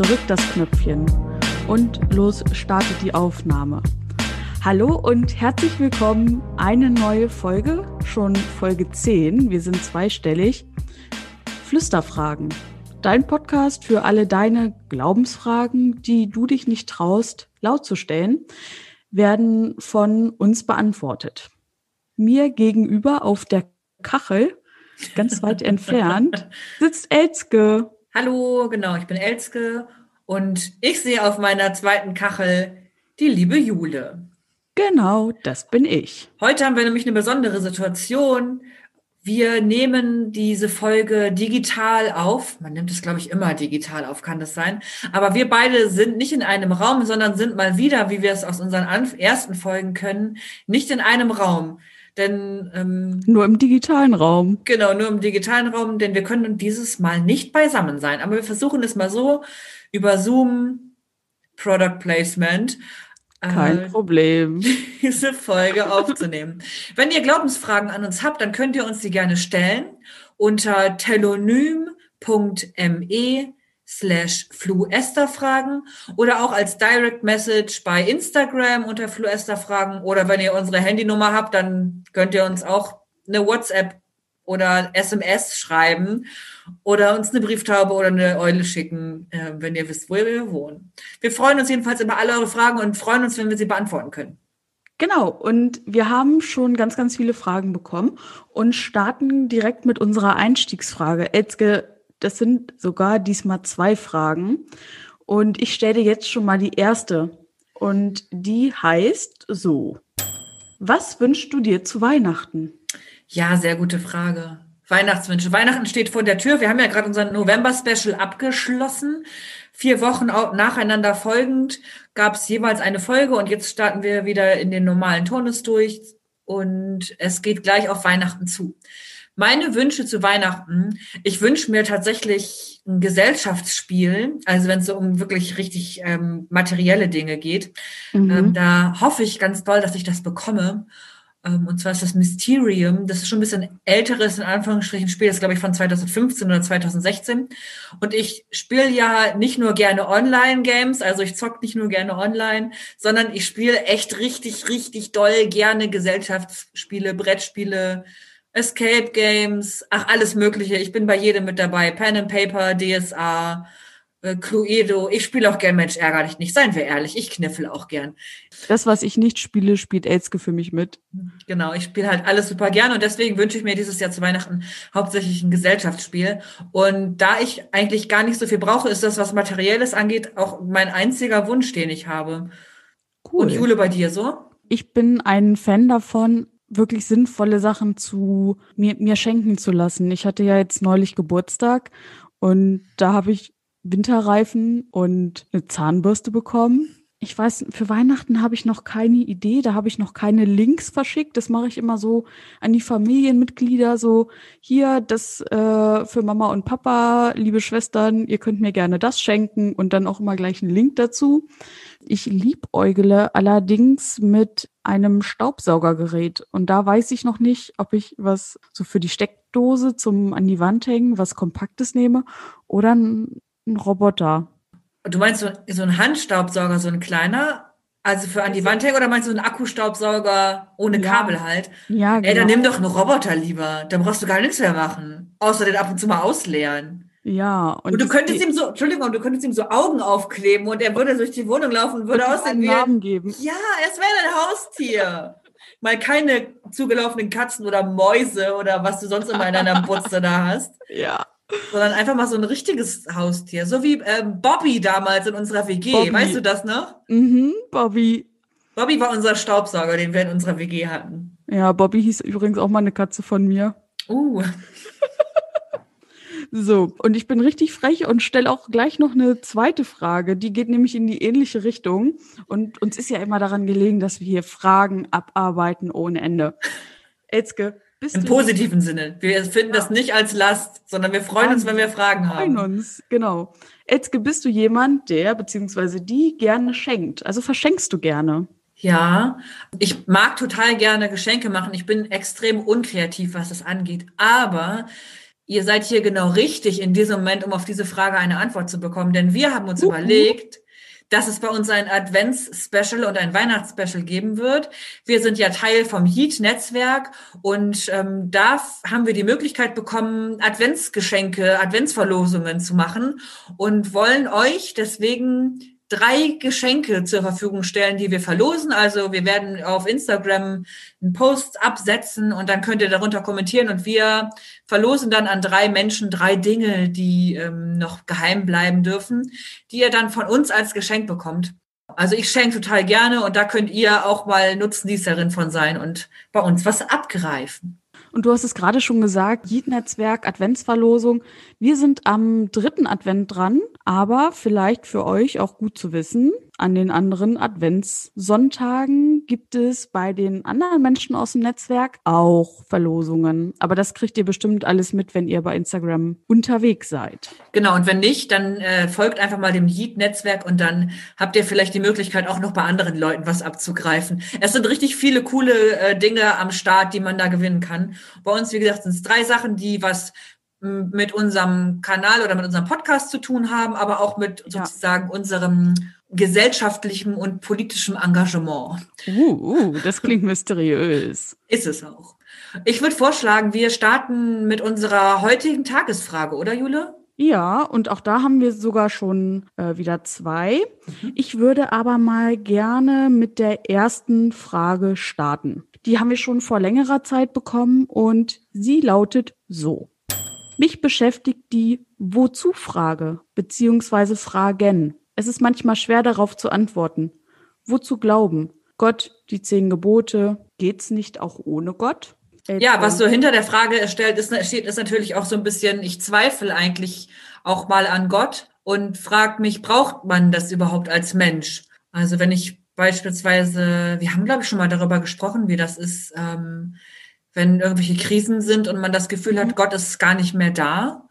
drückt das Knöpfchen und los startet die Aufnahme. Hallo und herzlich willkommen. Eine neue Folge, schon Folge 10. Wir sind zweistellig. Flüsterfragen. Dein Podcast für alle deine Glaubensfragen, die du dich nicht traust, laut zu stellen, werden von uns beantwortet. Mir gegenüber auf der Kachel, ganz weit entfernt, sitzt Elske. Hallo, genau, ich bin Elske und ich sehe auf meiner zweiten Kachel die liebe Jule. Genau, das bin ich. Heute haben wir nämlich eine besondere Situation. Wir nehmen diese Folge digital auf. Man nimmt es, glaube ich, immer digital auf, kann das sein. Aber wir beide sind nicht in einem Raum, sondern sind mal wieder, wie wir es aus unseren ersten Folgen können, nicht in einem Raum. Denn ähm, nur im digitalen Raum. Genau, nur im digitalen Raum, denn wir können dieses Mal nicht beisammen sein. Aber wir versuchen es mal so über Zoom, Product Placement. Kein äh, Problem. Diese Folge aufzunehmen. Wenn ihr Glaubensfragen an uns habt, dann könnt ihr uns die gerne stellen unter telonym.me slash Fluesterfragen oder auch als Direct Message bei Instagram unter Fluesterfragen oder wenn ihr unsere Handynummer habt, dann könnt ihr uns auch eine WhatsApp oder SMS schreiben oder uns eine Brieftaube oder eine Eule schicken, äh, wenn ihr wisst, wo wir wohnen. Wir freuen uns jedenfalls über alle eure Fragen und freuen uns, wenn wir sie beantworten können. Genau, und wir haben schon ganz, ganz viele Fragen bekommen und starten direkt mit unserer Einstiegsfrage. Elzke, das sind sogar diesmal zwei Fragen. Und ich stelle dir jetzt schon mal die erste. Und die heißt so. Was wünschst du dir zu Weihnachten? Ja, sehr gute Frage. Weihnachtswünsche. Weihnachten steht vor der Tür. Wir haben ja gerade unser November-Special abgeschlossen. Vier Wochen nacheinander folgend gab es jeweils eine Folge und jetzt starten wir wieder in den normalen Turnus durch und es geht gleich auf Weihnachten zu. Meine Wünsche zu Weihnachten, ich wünsche mir tatsächlich ein Gesellschaftsspiel, also wenn es so um wirklich richtig ähm, materielle Dinge geht. Mhm. Ähm, da hoffe ich ganz doll, dass ich das bekomme. Ähm, und zwar ist das Mysterium. Das ist schon ein bisschen älteres, in Anführungsstrichen, Spiel. Das ist, glaube ich, von 2015 oder 2016. Und ich spiele ja nicht nur gerne Online-Games, also ich zock nicht nur gerne online, sondern ich spiele echt richtig, richtig doll gerne Gesellschaftsspiele, Brettspiele, Escape Games, ach, alles Mögliche. Ich bin bei jedem mit dabei. Pen and Paper, DSA, äh, Cluedo. Ich spiele auch gern Mensch ärger dich nicht. Seien wir ehrlich, ich kniffel auch gern. Das, was ich nicht spiele, spielt Elske für mich mit. Genau, ich spiele halt alles super gern und deswegen wünsche ich mir dieses Jahr zu Weihnachten hauptsächlich ein Gesellschaftsspiel. Und da ich eigentlich gar nicht so viel brauche, ist das, was Materielles angeht, auch mein einziger Wunsch, den ich habe. Cool. Und Jule, bei dir so? Ich bin ein Fan davon, wirklich sinnvolle Sachen zu mir, mir schenken zu lassen. Ich hatte ja jetzt neulich Geburtstag und da habe ich Winterreifen und eine Zahnbürste bekommen. Ich weiß, für Weihnachten habe ich noch keine Idee, da habe ich noch keine Links verschickt. Das mache ich immer so an die Familienmitglieder, so hier, das äh, für Mama und Papa, liebe Schwestern, ihr könnt mir gerne das schenken und dann auch immer gleich einen Link dazu. Ich liebäugle allerdings mit einem Staubsaugergerät. Und da weiß ich noch nicht, ob ich was so für die Steckdose zum an die Wand hängen, was Kompaktes nehme oder ein Roboter. Du meinst so, so ein Handstaubsauger, so ein kleiner? Also für an die Wand hängen oder meinst du einen Akkustaubsauger ohne ja. Kabel halt? Ja, genau. Ey, dann genau. nimm doch einen Roboter lieber. Dann brauchst du gar nichts mehr machen. Außer den ab und zu mal ausleeren. Ja. Und, und du könntest ihm so, Entschuldigung, du könntest ihm so Augen aufkleben und er würde durch die Wohnung laufen und würde aussehen wie. Namen geben. Ja, es wäre ein Haustier. Mal keine zugelaufenen Katzen oder Mäuse oder was du sonst immer in deiner Butze da hast. Ja. Sondern einfach mal so ein richtiges Haustier. So wie ähm, Bobby damals in unserer WG. Bobby. Weißt du das noch? Mhm, Bobby. Bobby war unser Staubsauger, den wir in unserer WG hatten. Ja, Bobby hieß übrigens auch mal eine Katze von mir. Uh. So, und ich bin richtig frech und stelle auch gleich noch eine zweite Frage. Die geht nämlich in die ähnliche Richtung. Und uns ist ja immer daran gelegen, dass wir hier Fragen abarbeiten ohne Ende. Elske, bist Im positiven Sinne. Wir finden ja. das nicht als Last, sondern wir freuen uns, wenn wir Fragen haben. Wir freuen uns, genau. Elske, bist du jemand, der bzw. die gerne schenkt? Also verschenkst du gerne? Ja, ich mag total gerne Geschenke machen. Ich bin extrem unkreativ, was das angeht. Aber ihr seid hier genau richtig in diesem Moment, um auf diese Frage eine Antwort zu bekommen. Denn wir haben uns uh -huh. überlegt, dass es bei uns ein Advents-Special und ein Weihnachts-Special geben wird. Wir sind ja Teil vom Heat-Netzwerk und ähm, da haben wir die Möglichkeit bekommen, Adventsgeschenke, Adventsverlosungen zu machen und wollen euch deswegen drei Geschenke zur Verfügung stellen, die wir verlosen. Also wir werden auf Instagram einen Post absetzen und dann könnt ihr darunter kommentieren und wir verlosen dann an drei Menschen drei Dinge, die ähm, noch geheim bleiben dürfen, die ihr dann von uns als Geschenk bekommt. Also ich schenke total gerne und da könnt ihr auch mal Nutznießerin von sein und bei uns was abgreifen. Und du hast es gerade schon gesagt, Jeet-Netzwerk, Adventsverlosung. Wir sind am dritten Advent dran, aber vielleicht für euch auch gut zu wissen, an den anderen Adventssonntagen gibt es bei den anderen Menschen aus dem Netzwerk auch Verlosungen. Aber das kriegt ihr bestimmt alles mit, wenn ihr bei Instagram unterwegs seid. Genau, und wenn nicht, dann äh, folgt einfach mal dem Yeet-Netzwerk und dann habt ihr vielleicht die Möglichkeit, auch noch bei anderen Leuten was abzugreifen. Es sind richtig viele coole äh, Dinge am Start, die man da gewinnen kann. Bei uns, wie gesagt, sind es drei Sachen, die was mit unserem Kanal oder mit unserem Podcast zu tun haben, aber auch mit sozusagen ja. unserem gesellschaftlichem und politischem Engagement. Uh, uh, das klingt mysteriös. Ist es auch. Ich würde vorschlagen, wir starten mit unserer heutigen Tagesfrage, oder Jule? Ja, und auch da haben wir sogar schon äh, wieder zwei. Mhm. Ich würde aber mal gerne mit der ersten Frage starten. Die haben wir schon vor längerer Zeit bekommen und sie lautet so. Mich beschäftigt die Wozu-Frage beziehungsweise Fragen. Es ist manchmal schwer darauf zu antworten. Wozu glauben? Gott, die zehn Gebote, geht's nicht auch ohne Gott? Ja, was so hinter der Frage stellt, ist, steht, ist natürlich auch so ein bisschen, ich zweifle eigentlich auch mal an Gott und frage mich, braucht man das überhaupt als Mensch? Also wenn ich beispielsweise, wir haben glaube ich schon mal darüber gesprochen, wie das ist, ähm, wenn irgendwelche Krisen sind und man das Gefühl hat, mhm. Gott ist gar nicht mehr da.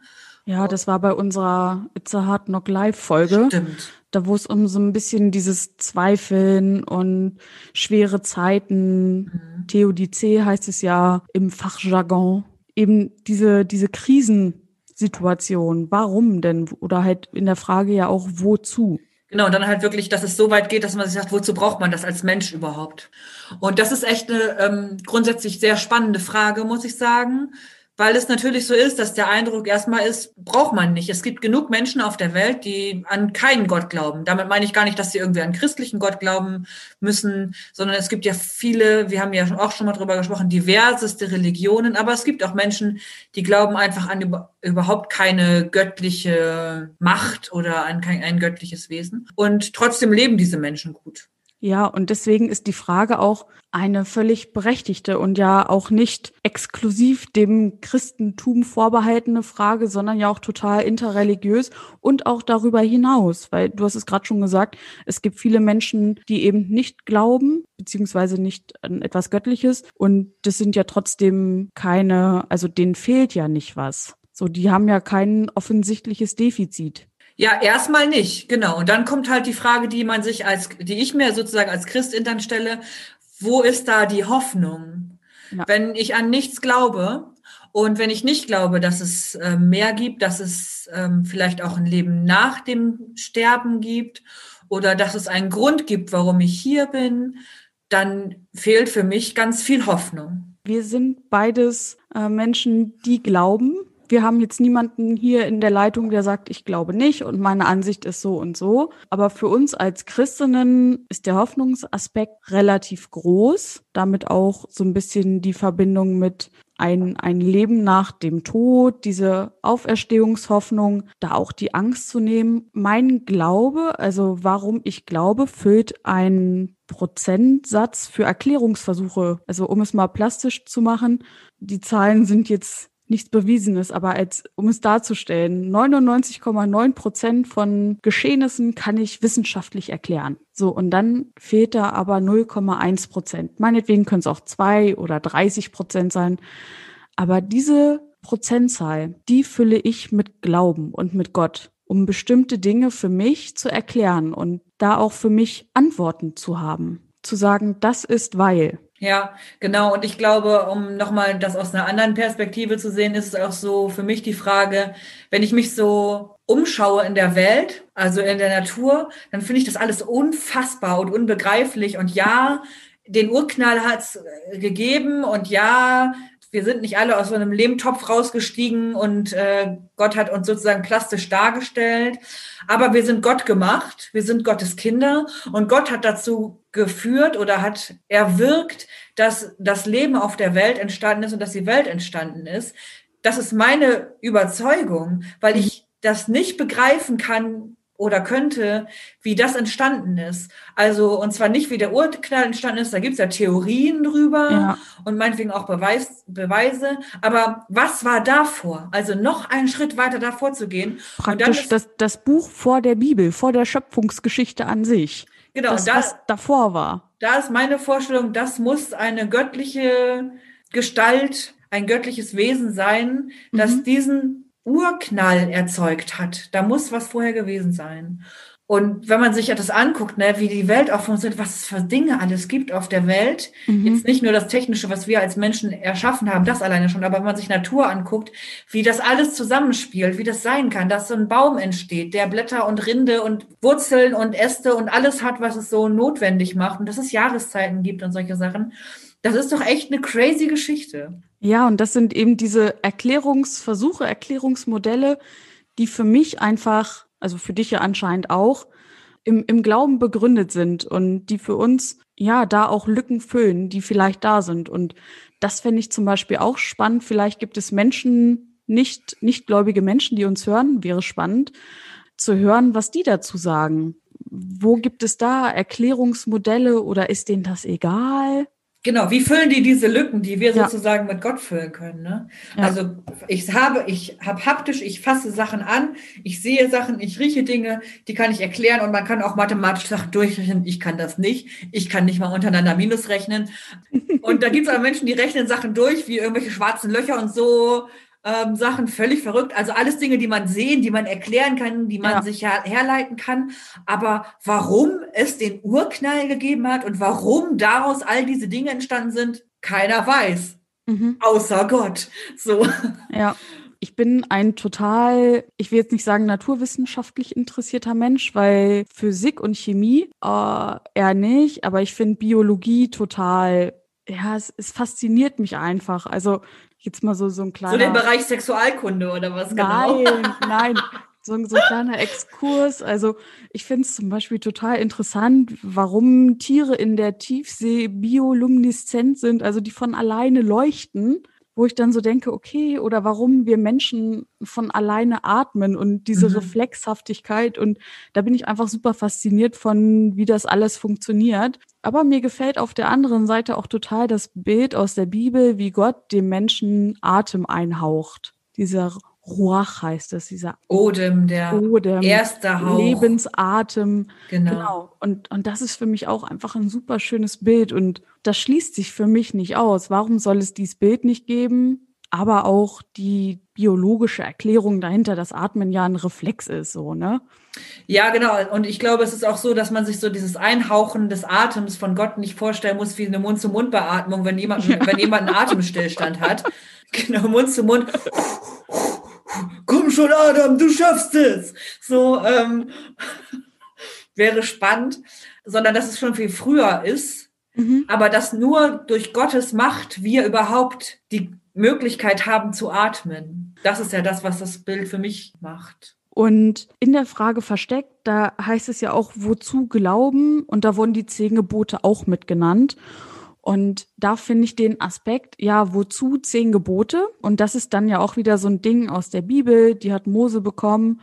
Ja, das war bei unserer It's a Hard Knock Live Folge. Stimmt. Da wo es um so ein bisschen dieses Zweifeln und schwere Zeiten, mhm. Theodizee heißt es ja im Fachjargon, eben diese, diese Krisensituation. Warum denn? Oder halt in der Frage ja auch, wozu? Genau, und dann halt wirklich, dass es so weit geht, dass man sich sagt, wozu braucht man das als Mensch überhaupt? Und das ist echt eine ähm, grundsätzlich sehr spannende Frage, muss ich sagen weil es natürlich so ist, dass der Eindruck erstmal ist, braucht man nicht. Es gibt genug Menschen auf der Welt, die an keinen Gott glauben. Damit meine ich gar nicht, dass sie irgendwie an christlichen Gott glauben müssen, sondern es gibt ja viele, wir haben ja auch schon mal drüber gesprochen, diverseste Religionen, aber es gibt auch Menschen, die glauben einfach an überhaupt keine göttliche Macht oder an kein ein göttliches Wesen. Und trotzdem leben diese Menschen gut. Ja, und deswegen ist die Frage auch eine völlig berechtigte und ja auch nicht exklusiv dem Christentum vorbehaltene Frage, sondern ja auch total interreligiös und auch darüber hinaus, weil du hast es gerade schon gesagt, es gibt viele Menschen, die eben nicht glauben, beziehungsweise nicht an etwas Göttliches und das sind ja trotzdem keine, also denen fehlt ja nicht was. So, die haben ja kein offensichtliches Defizit. Ja, erstmal nicht, genau. Und dann kommt halt die Frage, die man sich als, die ich mir sozusagen als Christin dann stelle, wo ist da die Hoffnung? Ja. Wenn ich an nichts glaube und wenn ich nicht glaube, dass es äh, mehr gibt, dass es ähm, vielleicht auch ein Leben nach dem Sterben gibt oder dass es einen Grund gibt, warum ich hier bin, dann fehlt für mich ganz viel Hoffnung. Wir sind beides äh, Menschen, die glauben, wir haben jetzt niemanden hier in der Leitung, der sagt, ich glaube nicht und meine Ansicht ist so und so. Aber für uns als Christinnen ist der Hoffnungsaspekt relativ groß. Damit auch so ein bisschen die Verbindung mit ein, ein Leben nach dem Tod, diese Auferstehungshoffnung, da auch die Angst zu nehmen. Mein Glaube, also warum ich glaube, füllt einen Prozentsatz für Erklärungsversuche. Also um es mal plastisch zu machen, die Zahlen sind jetzt nichts Bewiesenes, aber als, um es darzustellen, 99,9 Prozent von Geschehnissen kann ich wissenschaftlich erklären. So, und dann fehlt da aber 0,1 Prozent. Meinetwegen können es auch zwei oder 30 Prozent sein. Aber diese Prozentzahl, die fülle ich mit Glauben und mit Gott, um bestimmte Dinge für mich zu erklären und da auch für mich Antworten zu haben. Zu sagen, das ist weil. Ja, genau. Und ich glaube, um nochmal das aus einer anderen Perspektive zu sehen, ist es auch so für mich die Frage, wenn ich mich so umschaue in der Welt, also in der Natur, dann finde ich das alles unfassbar und unbegreiflich. Und ja, den Urknall hat es gegeben und ja, wir sind nicht alle aus so einem Lehmtopf rausgestiegen und äh, Gott hat uns sozusagen plastisch dargestellt. Aber wir sind Gott gemacht, wir sind Gottes Kinder und Gott hat dazu geführt oder hat erwirkt, dass das Leben auf der Welt entstanden ist und dass die Welt entstanden ist. Das ist meine Überzeugung, weil ich das nicht begreifen kann, oder könnte, wie das entstanden ist. Also, und zwar nicht, wie der Urknall entstanden ist, da gibt's ja Theorien drüber ja. und meinetwegen auch Beweis, Beweise. Aber was war davor? Also noch einen Schritt weiter davor zu gehen. Praktisch ist, das, das Buch vor der Bibel, vor der Schöpfungsgeschichte an sich. Genau, das, da, was davor war. Da ist meine Vorstellung, das muss eine göttliche Gestalt, ein göttliches Wesen sein, das mhm. diesen Urknall erzeugt hat. Da muss was vorher gewesen sein. Und wenn man sich ja das anguckt, ne, wie die Welt auch funktioniert, was es für Dinge alles gibt auf der Welt, mhm. jetzt nicht nur das Technische, was wir als Menschen erschaffen haben, das alleine schon, aber wenn man sich Natur anguckt, wie das alles zusammenspielt, wie das sein kann, dass so ein Baum entsteht, der Blätter und Rinde und Wurzeln und Äste und alles hat, was es so notwendig macht und dass es Jahreszeiten gibt und solche Sachen. Das ist doch echt eine crazy Geschichte. Ja, und das sind eben diese Erklärungsversuche, Erklärungsmodelle, die für mich einfach, also für dich ja anscheinend auch, im, im Glauben begründet sind und die für uns ja da auch Lücken füllen, die vielleicht da sind. Und das fände ich zum Beispiel auch spannend. Vielleicht gibt es Menschen, nicht, nicht gläubige Menschen, die uns hören, wäre spannend zu hören, was die dazu sagen. Wo gibt es da Erklärungsmodelle oder ist denen das egal? Genau, wie füllen die diese Lücken, die wir ja. sozusagen mit Gott füllen können? Ne? Ja. Also ich habe, ich habe haptisch, ich fasse Sachen an, ich sehe Sachen, ich rieche Dinge, die kann ich erklären und man kann auch mathematisch Sachen durchrechnen. Ich kann das nicht. Ich kann nicht mal untereinander Minus rechnen. Und da gibt es aber Menschen, die rechnen Sachen durch, wie irgendwelche schwarzen Löcher und so ähm, Sachen völlig verrückt. Also alles Dinge, die man sehen, die man erklären kann, die man ja. sich her herleiten kann. Aber warum es den Urknall gegeben hat und warum daraus all diese Dinge entstanden sind, keiner weiß. Mhm. Außer Gott. So. Ja. Ich bin ein total, ich will jetzt nicht sagen naturwissenschaftlich interessierter Mensch, weil Physik und Chemie äh, eher nicht, aber ich finde Biologie total ja, es, es fasziniert mich einfach. Also jetzt mal so, so ein kleiner. So den Bereich Sexualkunde oder was genau? Nein, nein. So, so ein kleiner Exkurs. Also ich finde es zum Beispiel total interessant, warum Tiere in der Tiefsee biolumineszent sind, also die von alleine leuchten wo ich dann so denke, okay, oder warum wir Menschen von alleine atmen und diese mhm. Reflexhaftigkeit und da bin ich einfach super fasziniert von, wie das alles funktioniert. Aber mir gefällt auf der anderen Seite auch total das Bild aus der Bibel, wie Gott dem Menschen Atem einhaucht. Dieser Ruach heißt es, dieser Odem, der Odem, erste Hauch. Lebensatem. Genau. genau. Und, und das ist für mich auch einfach ein super schönes Bild und das schließt sich für mich nicht aus. Warum soll es dieses Bild nicht geben? Aber auch die biologische Erklärung dahinter, dass Atmen ja ein Reflex ist, so, ne? Ja, genau. Und ich glaube, es ist auch so, dass man sich so dieses Einhauchen des Atems von Gott nicht vorstellen muss wie eine Mund-zu-Mund-Beatmung, wenn jemand, ja. wenn jemand einen Atemstillstand hat. Genau, Mund zu Mund komm schon, Adam, du schaffst es. So ähm, wäre spannend, sondern dass es schon viel früher ist, mhm. aber dass nur durch Gottes Macht wir überhaupt die Möglichkeit haben zu atmen. Das ist ja das, was das Bild für mich macht. Und in der Frage versteckt, da heißt es ja auch, wozu glauben? Und da wurden die zehn Gebote auch mitgenannt. Und da finde ich den Aspekt, ja, wozu zehn Gebote? Und das ist dann ja auch wieder so ein Ding aus der Bibel, die hat Mose bekommen.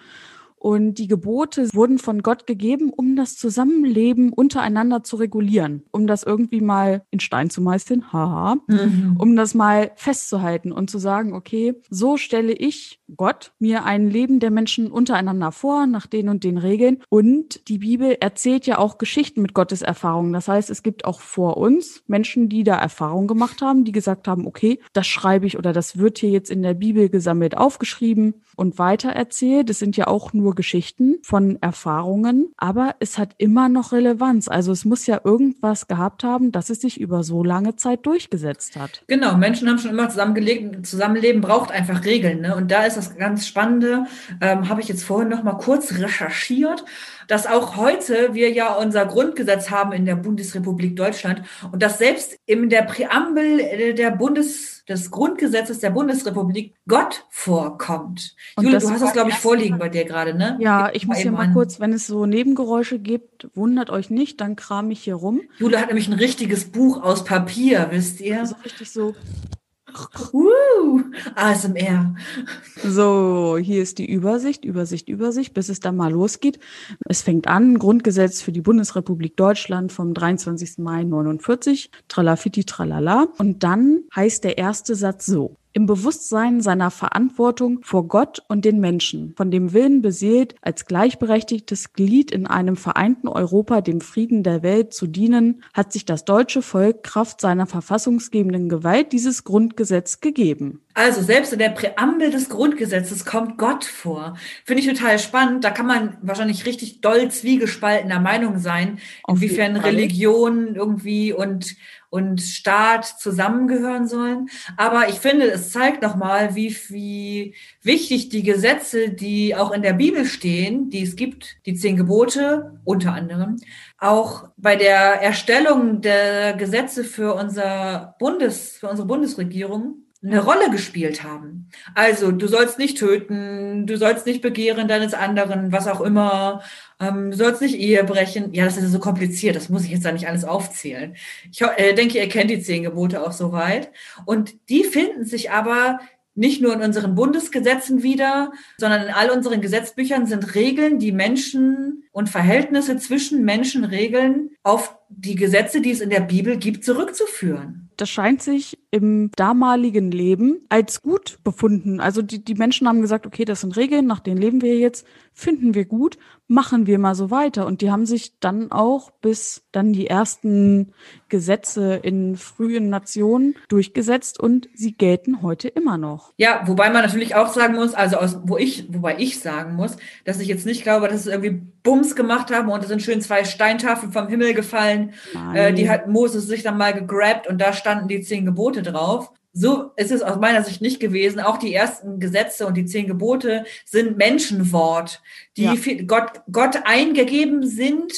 Und die Gebote wurden von Gott gegeben, um das Zusammenleben untereinander zu regulieren, um das irgendwie mal in Stein zu meißeln, haha, mhm. um das mal festzuhalten und zu sagen, okay, so stelle ich Gott mir ein Leben der Menschen untereinander vor, nach den und den Regeln. Und die Bibel erzählt ja auch Geschichten mit Gottes Erfahrungen. Das heißt, es gibt auch vor uns Menschen, die da Erfahrungen gemacht haben, die gesagt haben, okay, das schreibe ich oder das wird hier jetzt in der Bibel gesammelt aufgeschrieben und weitererzählt. Es sind ja auch nur Geschichten von Erfahrungen, aber es hat immer noch Relevanz. Also es muss ja irgendwas gehabt haben, dass es sich über so lange Zeit durchgesetzt hat. Genau, Menschen haben schon immer zusammengelegt, Zusammenleben braucht einfach Regeln. Ne? Und da ist das ganz Spannende, ähm, habe ich jetzt vorhin noch mal kurz recherchiert dass auch heute wir ja unser Grundgesetz haben in der Bundesrepublik Deutschland und dass selbst in der Präambel äh, der Bundes, des Grundgesetzes der Bundesrepublik Gott vorkommt. Und Jule, du hast das, glaube ich, vorliegen bei dir gerade, ne? Ja, ich, ich muss hier mal kurz, wenn es so Nebengeräusche gibt, wundert euch nicht, dann kram ich hier rum. Jule hat nämlich ein richtiges Buch aus Papier, wisst ihr? Also richtig so Uh, ASMR. So, hier ist die Übersicht, Übersicht, Übersicht, bis es dann mal losgeht. Es fängt an, Grundgesetz für die Bundesrepublik Deutschland vom 23. Mai 49, tralafiti tralala. Und dann heißt der erste Satz so im Bewusstsein seiner Verantwortung vor Gott und den Menschen, von dem Willen beseelt, als gleichberechtigtes Glied in einem vereinten Europa dem Frieden der Welt zu dienen, hat sich das deutsche Volk Kraft seiner verfassungsgebenden Gewalt dieses Grundgesetz gegeben. Also selbst in der Präambel des Grundgesetzes kommt Gott vor. Finde ich total spannend. Da kann man wahrscheinlich richtig doll zwiegespaltener Meinung sein, inwiefern Religion irgendwie und und Staat zusammengehören sollen. Aber ich finde, es zeigt nochmal, wie, wie wichtig die Gesetze, die auch in der Bibel stehen, die es gibt, die zehn Gebote unter anderem, auch bei der Erstellung der Gesetze für unser Bundes, für unsere Bundesregierung eine Rolle gespielt haben. Also du sollst nicht töten, du sollst nicht begehren deines anderen, was auch immer, ähm, du sollst nicht Ehe brechen. Ja, das ist so kompliziert, das muss ich jetzt da nicht alles aufzählen. Ich äh, denke, ihr kennt die zehn Gebote auch soweit. Und die finden sich aber nicht nur in unseren Bundesgesetzen wieder, sondern in all unseren Gesetzbüchern sind Regeln, die Menschen und Verhältnisse zwischen Menschen regeln, auf die Gesetze, die es in der Bibel gibt, zurückzuführen. Das scheint sich im damaligen Leben als gut befunden. Also die, die Menschen haben gesagt, okay, das sind Regeln, nach denen leben wir jetzt, finden wir gut, machen wir mal so weiter. Und die haben sich dann auch bis dann die ersten Gesetze in frühen Nationen durchgesetzt und sie gelten heute immer noch. Ja, wobei man natürlich auch sagen muss, also aus, wo ich, wobei ich sagen muss, dass ich jetzt nicht glaube, dass es irgendwie Bums gemacht haben und es sind schön zwei Steintafeln vom Himmel gefallen. Äh, die hat Moses sich dann mal gegrabt und da standen die zehn Gebote drauf. So ist es aus meiner Sicht nicht gewesen. Auch die ersten Gesetze und die zehn Gebote sind Menschenwort, die ja. Gott, Gott eingegeben sind,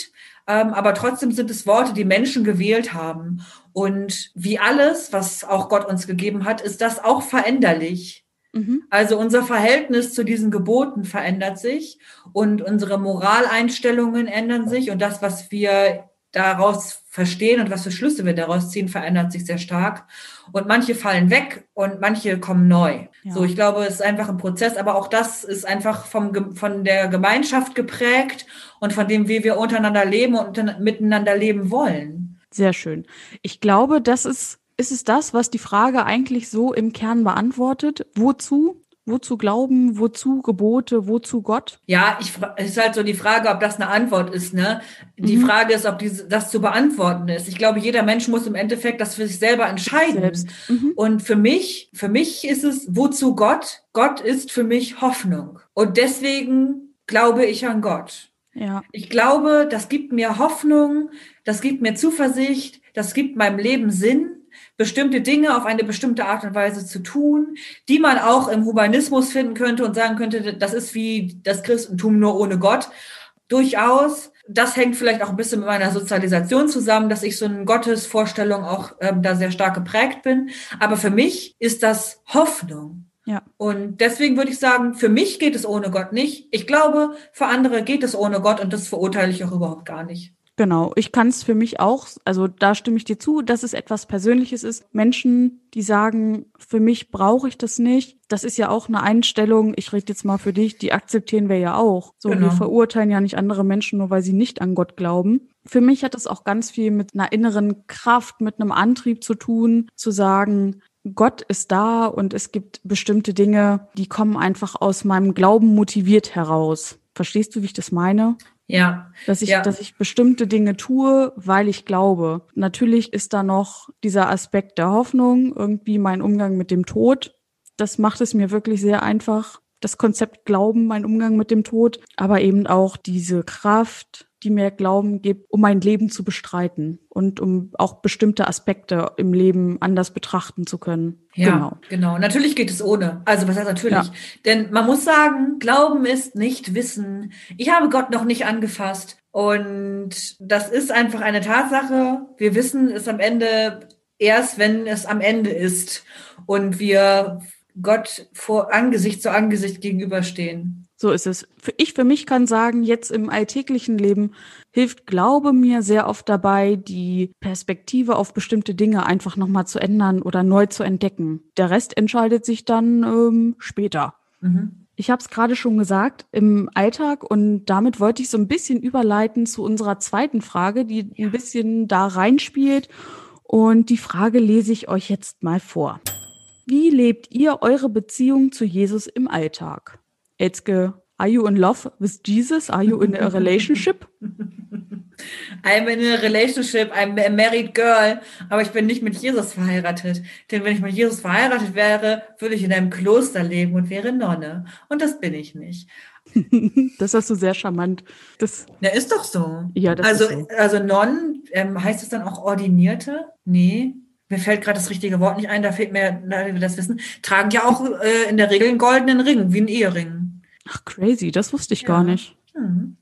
ähm, aber trotzdem sind es Worte, die Menschen gewählt haben. Und wie alles, was auch Gott uns gegeben hat, ist das auch veränderlich. Mhm. Also unser Verhältnis zu diesen Geboten verändert sich und unsere Moraleinstellungen ändern sich und das, was wir daraus verstehen und was für Schlüsse wir daraus ziehen, verändert sich sehr stark. Und manche fallen weg und manche kommen neu. Ja. So, ich glaube, es ist einfach ein Prozess, aber auch das ist einfach vom, von der Gemeinschaft geprägt und von dem, wie wir untereinander leben und miteinander leben wollen. Sehr schön. Ich glaube, das ist, ist es das, was die Frage eigentlich so im Kern beantwortet. Wozu Wozu glauben, wozu Gebote, wozu Gott? Ja, ich, es ist halt so die Frage, ob das eine Antwort ist. Ne? Die mhm. Frage ist, ob diese, das zu beantworten ist. Ich glaube, jeder Mensch muss im Endeffekt das für sich selber entscheiden. Mhm. Und für mich, für mich ist es, wozu Gott? Gott ist für mich Hoffnung. Und deswegen glaube ich an Gott. Ja. Ich glaube, das gibt mir Hoffnung, das gibt mir Zuversicht, das gibt meinem Leben Sinn bestimmte Dinge auf eine bestimmte Art und Weise zu tun, die man auch im Humanismus finden könnte und sagen könnte, das ist wie das Christentum nur ohne Gott. Durchaus. Das hängt vielleicht auch ein bisschen mit meiner Sozialisation zusammen, dass ich so eine Gottesvorstellung auch ähm, da sehr stark geprägt bin. Aber für mich ist das Hoffnung. Ja. Und deswegen würde ich sagen, für mich geht es ohne Gott nicht. Ich glaube, für andere geht es ohne Gott und das verurteile ich auch überhaupt gar nicht. Genau, ich kann es für mich auch, also da stimme ich dir zu, dass es etwas Persönliches ist. Menschen, die sagen, für mich brauche ich das nicht, das ist ja auch eine Einstellung, ich rede jetzt mal für dich, die akzeptieren wir ja auch. So, genau. wir verurteilen ja nicht andere Menschen, nur weil sie nicht an Gott glauben. Für mich hat es auch ganz viel mit einer inneren Kraft, mit einem Antrieb zu tun, zu sagen, Gott ist da und es gibt bestimmte Dinge, die kommen einfach aus meinem Glauben motiviert heraus. Verstehst du, wie ich das meine? Ja. Dass ich, ja. dass ich bestimmte Dinge tue, weil ich glaube. Natürlich ist da noch dieser Aspekt der Hoffnung, irgendwie mein Umgang mit dem Tod. Das macht es mir wirklich sehr einfach. Das Konzept Glauben, mein Umgang mit dem Tod, aber eben auch diese Kraft, die mir Glauben gibt, um mein Leben zu bestreiten und um auch bestimmte Aspekte im Leben anders betrachten zu können. Ja, genau. genau. Natürlich geht es ohne. Also was heißt natürlich? Ja. Denn man muss sagen, Glauben ist nicht Wissen. Ich habe Gott noch nicht angefasst. Und das ist einfach eine Tatsache. Wir wissen es am Ende erst, wenn es am Ende ist und wir Gott vor Angesicht zu Angesicht gegenüberstehen. So ist es. Ich für mich kann sagen, jetzt im alltäglichen Leben hilft Glaube mir sehr oft dabei, die Perspektive auf bestimmte Dinge einfach nochmal zu ändern oder neu zu entdecken. Der Rest entscheidet sich dann ähm, später. Mhm. Ich habe es gerade schon gesagt, im Alltag und damit wollte ich so ein bisschen überleiten zu unserer zweiten Frage, die ein bisschen da reinspielt. Und die Frage lese ich euch jetzt mal vor. Wie lebt ihr eure Beziehung zu Jesus im Alltag? Etzke, are you in love with Jesus? Are you in a relationship? I'm in a relationship, I'm a married girl, aber ich bin nicht mit Jesus verheiratet. Denn wenn ich mit Jesus verheiratet wäre, würde ich in einem Kloster leben und wäre Nonne. Und das bin ich nicht. das hast du sehr charmant. Das ja, ist doch so. Ja, das also, ist so. Also Nonnen, ähm, heißt es dann auch Ordinierte? Nee. Mir fällt gerade das richtige Wort nicht ein, da fehlt mir, da wir das wissen, tragen ja auch äh, in der Regel einen goldenen Ring, wie ein Ehering. Ach, crazy, das wusste ich ja. gar nicht. Mhm.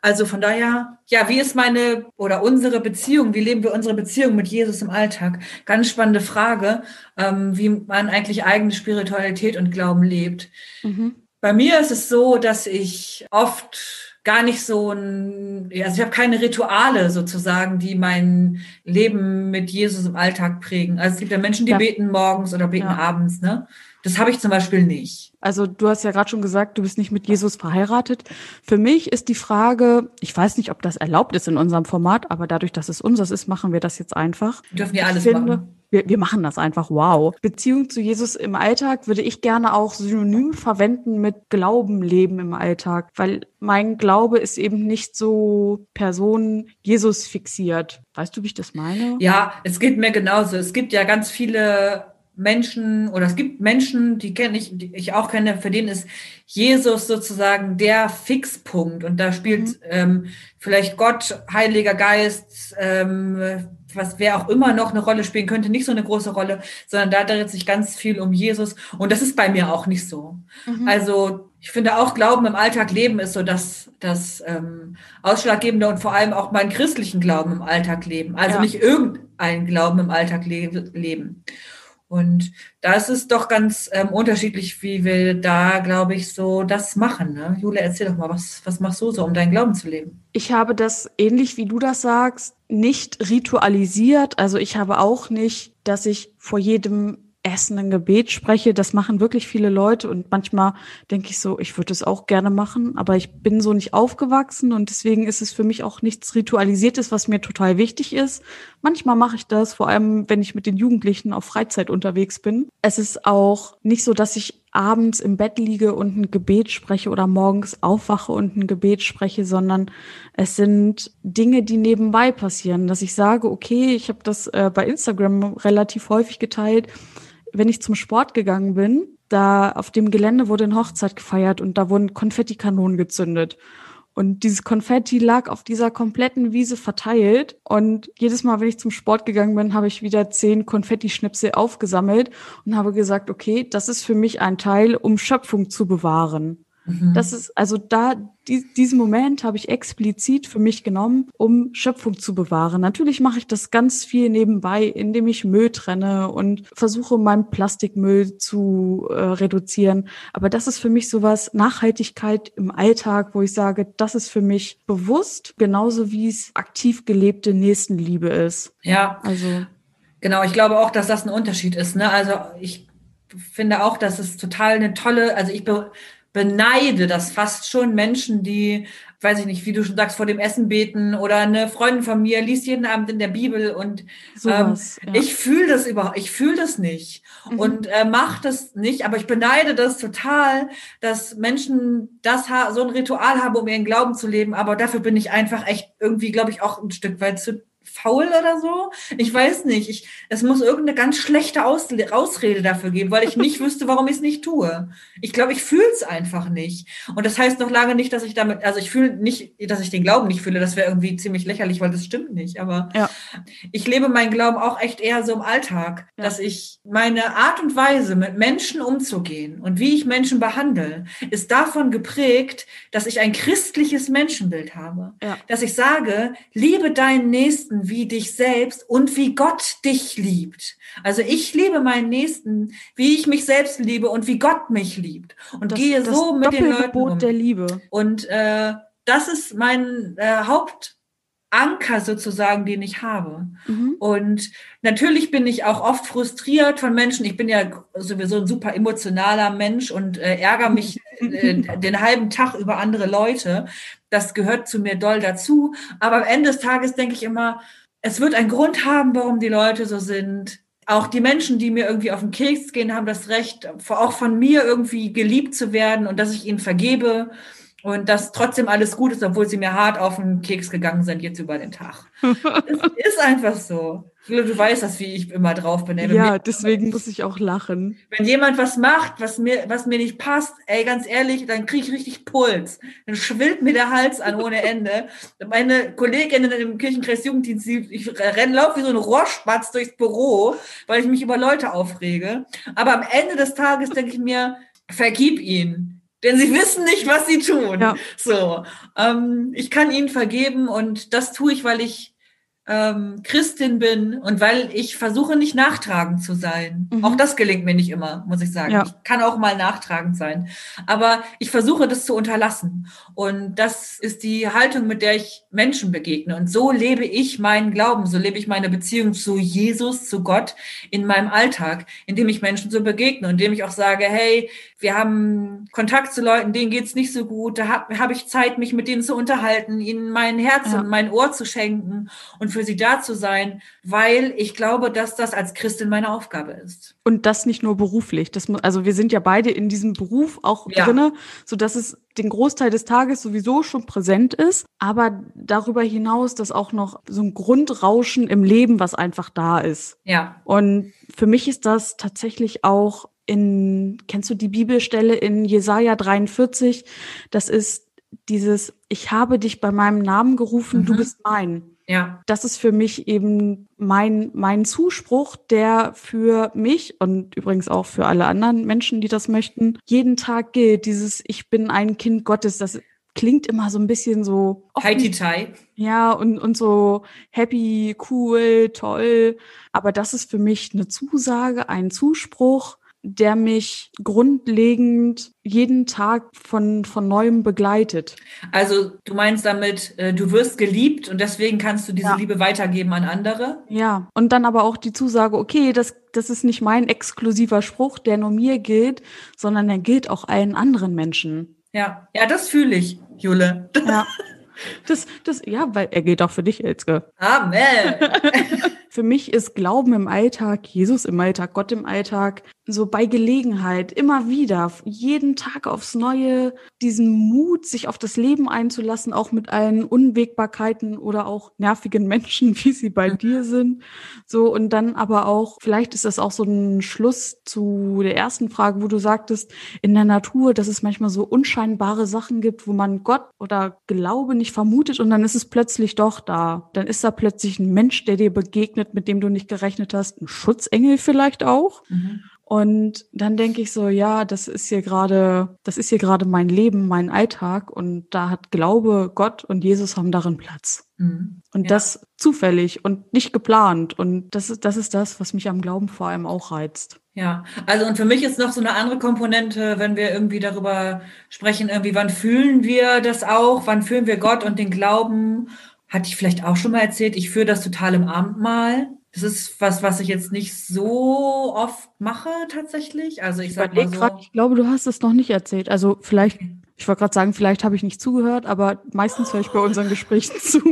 Also von daher, ja, wie ist meine oder unsere Beziehung? Wie leben wir unsere Beziehung mit Jesus im Alltag? Ganz spannende Frage, ähm, wie man eigentlich eigene Spiritualität und Glauben lebt. Mhm. Bei mir ist es so, dass ich oft gar nicht so ein, also ich habe keine Rituale sozusagen, die mein Leben mit Jesus im Alltag prägen. Also es gibt ja Menschen, die ja. beten morgens oder beten ja. abends, ne? Das habe ich zum Beispiel nicht. Also du hast ja gerade schon gesagt, du bist nicht mit Jesus verheiratet. Für mich ist die Frage, ich weiß nicht, ob das erlaubt ist in unserem Format, aber dadurch, dass es unseres ist, machen wir das jetzt einfach. Wir dürfen ja alles finde, machen. Wir, wir machen das einfach, wow. Beziehung zu Jesus im Alltag würde ich gerne auch synonym verwenden mit Glauben leben im Alltag, weil mein Glaube ist eben nicht so Person Jesus fixiert. Weißt du, wie ich das meine? Ja, es geht mir genauso. Es gibt ja ganz viele Menschen oder es gibt Menschen, die kenne ich, die ich auch kenne, für den ist Jesus sozusagen der Fixpunkt und da spielt mhm. ähm, vielleicht Gott, Heiliger Geist, ähm, was wer auch immer noch eine Rolle spielen könnte, nicht so eine große Rolle, sondern da dreht sich ganz viel um Jesus und das ist bei mir auch nicht so. Mhm. Also ich finde auch Glauben im Alltag leben ist so das, das ähm, Ausschlaggebende und vor allem auch meinen christlichen Glauben im Alltag leben. Also ja. nicht irgendein Glauben im Alltag le leben. Und da ist es doch ganz ähm, unterschiedlich, wie wir da, glaube ich, so das machen. Ne? Jule, erzähl doch mal, was, was machst du so, um deinen Glauben zu leben? Ich habe das, ähnlich wie du das sagst, nicht ritualisiert. Also ich habe auch nicht, dass ich vor jedem Essen ein Gebet spreche. Das machen wirklich viele Leute und manchmal denke ich so, ich würde es auch gerne machen, aber ich bin so nicht aufgewachsen und deswegen ist es für mich auch nichts Ritualisiertes, was mir total wichtig ist. Manchmal mache ich das, vor allem wenn ich mit den Jugendlichen auf Freizeit unterwegs bin. Es ist auch nicht so, dass ich abends im Bett liege und ein Gebet spreche oder morgens aufwache und ein Gebet spreche, sondern es sind Dinge, die nebenbei passieren, dass ich sage, okay, ich habe das äh, bei Instagram relativ häufig geteilt wenn ich zum Sport gegangen bin, da auf dem Gelände wurde eine Hochzeit gefeiert und da wurden Konfettikanonen gezündet. Und dieses Konfetti lag auf dieser kompletten Wiese verteilt. Und jedes Mal, wenn ich zum Sport gegangen bin, habe ich wieder zehn Konfettischnipsel aufgesammelt und habe gesagt, okay, das ist für mich ein Teil, um Schöpfung zu bewahren. Mhm. Das ist, also da, die, diesen Moment habe ich explizit für mich genommen, um Schöpfung zu bewahren. Natürlich mache ich das ganz viel nebenbei, indem ich Müll trenne und versuche, meinen Plastikmüll zu äh, reduzieren. Aber das ist für mich sowas Nachhaltigkeit im Alltag, wo ich sage, das ist für mich bewusst, genauso wie es aktiv gelebte Nächstenliebe ist. Ja. Also. Genau, ich glaube auch, dass das ein Unterschied ist. Ne? Also ich finde auch, dass es total eine tolle, also ich be beneide das fast schon Menschen, die, weiß ich nicht, wie du schon sagst, vor dem Essen beten oder eine Freundin von mir liest jeden Abend in der Bibel und ähm, ja. ich fühle das überhaupt, ich fühle das nicht mhm. und äh, mach das nicht, aber ich beneide das total, dass Menschen das so ein Ritual haben, um ihren Glauben zu leben, aber dafür bin ich einfach echt irgendwie, glaube ich, auch ein Stück weit zu faul oder so. Ich weiß nicht. Ich, es muss irgendeine ganz schlechte Aus Ausrede dafür geben, weil ich nicht wüsste, warum ich es nicht tue. Ich glaube, ich fühle es einfach nicht. Und das heißt noch lange nicht, dass ich damit, also ich fühle nicht, dass ich den Glauben nicht fühle. Das wäre irgendwie ziemlich lächerlich, weil das stimmt nicht. Aber ja. ich lebe meinen Glauben auch echt eher so im Alltag, ja. dass ich meine Art und Weise, mit Menschen umzugehen und wie ich Menschen behandle, ist davon geprägt, dass ich ein christliches Menschenbild habe. Ja. Dass ich sage, liebe deinen Nächsten Nächsten wie dich selbst und wie Gott dich liebt. Also ich liebe meinen Nächsten, wie ich mich selbst liebe und wie Gott mich liebt und das, gehe das so mit den Leuten um. der Liebe. Und äh, das ist mein äh, Haupt Anker sozusagen, den ich habe. Mhm. Und natürlich bin ich auch oft frustriert von Menschen. Ich bin ja sowieso ein super emotionaler Mensch und äh, ärgere mich äh, den halben Tag über andere Leute. Das gehört zu mir doll dazu. Aber am Ende des Tages denke ich immer, es wird einen Grund haben, warum die Leute so sind. Auch die Menschen, die mir irgendwie auf den Keks gehen, haben das Recht, auch von mir irgendwie geliebt zu werden und dass ich ihnen vergebe und dass trotzdem alles gut ist, obwohl sie mir hart auf den Keks gegangen sind jetzt über den Tag. Es ist einfach so. Du weißt das, wie ich immer drauf bin. Ey, ja, deswegen muss ich auch lachen. Wenn jemand was macht, was mir, was mir nicht passt, ey, ganz ehrlich, dann kriege ich richtig Puls. Dann schwillt mir der Hals an ohne Ende. Meine Kolleginnen im Kirchenkreis Jugenddienst, ich renne, laufe wie so ein Rohrspatz durchs Büro, weil ich mich über Leute aufrege. Aber am Ende des Tages denke ich mir, vergib ihn denn sie wissen nicht, was sie tun. Ja. So, ähm, ich kann ihnen vergeben und das tue ich, weil ich ähm, Christin bin und weil ich versuche, nicht nachtragend zu sein. Mhm. Auch das gelingt mir nicht immer, muss ich sagen. Ja. Ich kann auch mal nachtragend sein. Aber ich versuche, das zu unterlassen. Und das ist die Haltung, mit der ich Menschen begegne. Und so lebe ich meinen Glauben, so lebe ich meine Beziehung zu Jesus, zu Gott in meinem Alltag, indem ich Menschen so begegne, indem ich auch sage, hey, wir haben Kontakt zu Leuten, denen geht's nicht so gut. Da habe hab ich Zeit, mich mit denen zu unterhalten, ihnen mein Herz ja. und mein Ohr zu schenken und für sie da zu sein, weil ich glaube, dass das als Christin meine Aufgabe ist. Und das nicht nur beruflich. Das muss, also wir sind ja beide in diesem Beruf auch ja. drinne, so dass es den Großteil des Tages sowieso schon präsent ist, aber darüber hinaus, dass auch noch so ein Grundrauschen im Leben, was einfach da ist. Ja. Und für mich ist das tatsächlich auch in, kennst du die Bibelstelle in Jesaja 43? Das ist dieses, ich habe dich bei meinem Namen gerufen, mhm. du bist mein. Ja. Das ist für mich eben mein, mein Zuspruch, der für mich und übrigens auch für alle anderen Menschen, die das möchten, jeden Tag gilt. Dieses, ich bin ein Kind Gottes, das klingt immer so ein bisschen so. Heidi-Tai. Ja, und, und so happy, cool, toll. Aber das ist für mich eine Zusage, ein Zuspruch, der mich grundlegend jeden Tag von, von neuem begleitet. Also du meinst damit, äh, du wirst geliebt und deswegen kannst du diese ja. Liebe weitergeben an andere? Ja, und dann aber auch die Zusage, okay, das, das ist nicht mein exklusiver Spruch, der nur mir gilt, sondern er gilt auch allen anderen Menschen. Ja, ja, das fühle ich, Jule. Ja. Das, das, ja, weil er gilt auch für dich, Elske. Amen. für mich ist Glauben im Alltag, Jesus im Alltag, Gott im Alltag so bei Gelegenheit immer wieder, jeden Tag aufs Neue, diesen Mut, sich auf das Leben einzulassen, auch mit allen Unwägbarkeiten oder auch nervigen Menschen, wie sie bei dir sind. So, und dann aber auch, vielleicht ist das auch so ein Schluss zu der ersten Frage, wo du sagtest, in der Natur, dass es manchmal so unscheinbare Sachen gibt, wo man Gott oder Glaube nicht vermutet und dann ist es plötzlich doch da. Dann ist da plötzlich ein Mensch, der dir begegnet, mit dem du nicht gerechnet hast, ein Schutzengel vielleicht auch. Mhm. Und dann denke ich so, ja, das ist hier gerade, das ist hier gerade mein Leben, mein Alltag und da hat Glaube, Gott und Jesus haben darin Platz. Mhm. Und ja. das zufällig und nicht geplant. Und das ist, das ist das, was mich am Glauben vor allem auch reizt. Ja, also und für mich ist noch so eine andere Komponente, wenn wir irgendwie darüber sprechen, irgendwie, wann fühlen wir das auch, wann fühlen wir Gott und den Glauben? Hatte ich vielleicht auch schon mal erzählt, ich führe das total im Abendmahl. Das ist was, was ich jetzt nicht so oft mache tatsächlich. Also ich sage mal so. Grad, ich glaube, du hast es noch nicht erzählt. Also vielleicht, ich wollte gerade sagen, vielleicht habe ich nicht zugehört, aber meistens höre ich bei unseren Gesprächen zu.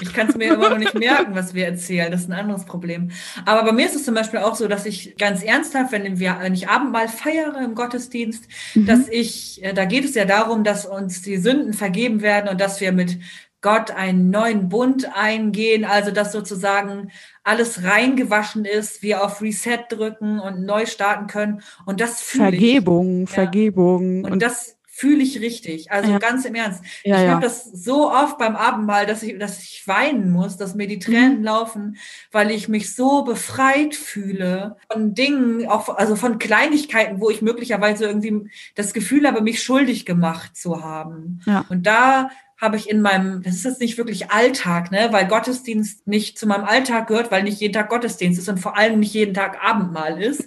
Ich kann es mir immer noch nicht merken, was wir erzählen. Das ist ein anderes Problem. Aber bei mir ist es zum Beispiel auch so, dass ich ganz ernsthaft, wenn, wir, wenn ich Abendmahl feiere im Gottesdienst, mhm. dass ich, äh, da geht es ja darum, dass uns die Sünden vergeben werden und dass wir mit Gott einen neuen Bund eingehen, also dass sozusagen alles reingewaschen ist, wir auf Reset drücken und neu starten können. Und das fühle Vergebung, ich. Vergebung. Ja. Und, und das fühle ich richtig. Also ja. ganz im Ernst. Ja, ich habe das so oft beim Abendmahl, dass ich, dass ich weinen muss, dass mir die Tränen mhm. laufen, weil ich mich so befreit fühle von Dingen, auch, also von Kleinigkeiten, wo ich möglicherweise irgendwie das Gefühl habe, mich schuldig gemacht zu haben. Ja. Und da habe ich in meinem, das ist jetzt nicht wirklich Alltag, ne, weil Gottesdienst nicht zu meinem Alltag gehört, weil nicht jeden Tag Gottesdienst ist und vor allem nicht jeden Tag Abendmahl ist.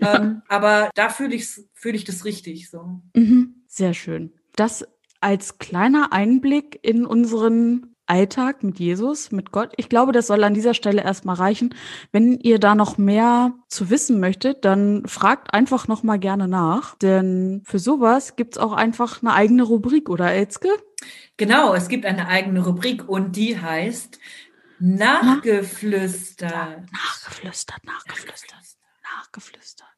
ja. ähm, aber da fühle ich, fühle ich das richtig so. Mhm. Sehr schön. Das als kleiner Einblick in unseren Alltag mit Jesus, mit Gott. Ich glaube, das soll an dieser Stelle erstmal reichen. Wenn ihr da noch mehr zu wissen möchtet, dann fragt einfach noch mal gerne nach, denn für sowas gibt's auch einfach eine eigene Rubrik, oder Elzke? Genau, es gibt eine eigene Rubrik und die heißt Nachgeflüstert. Nachgeflüstert, nachgeflüstert, nachgeflüstert.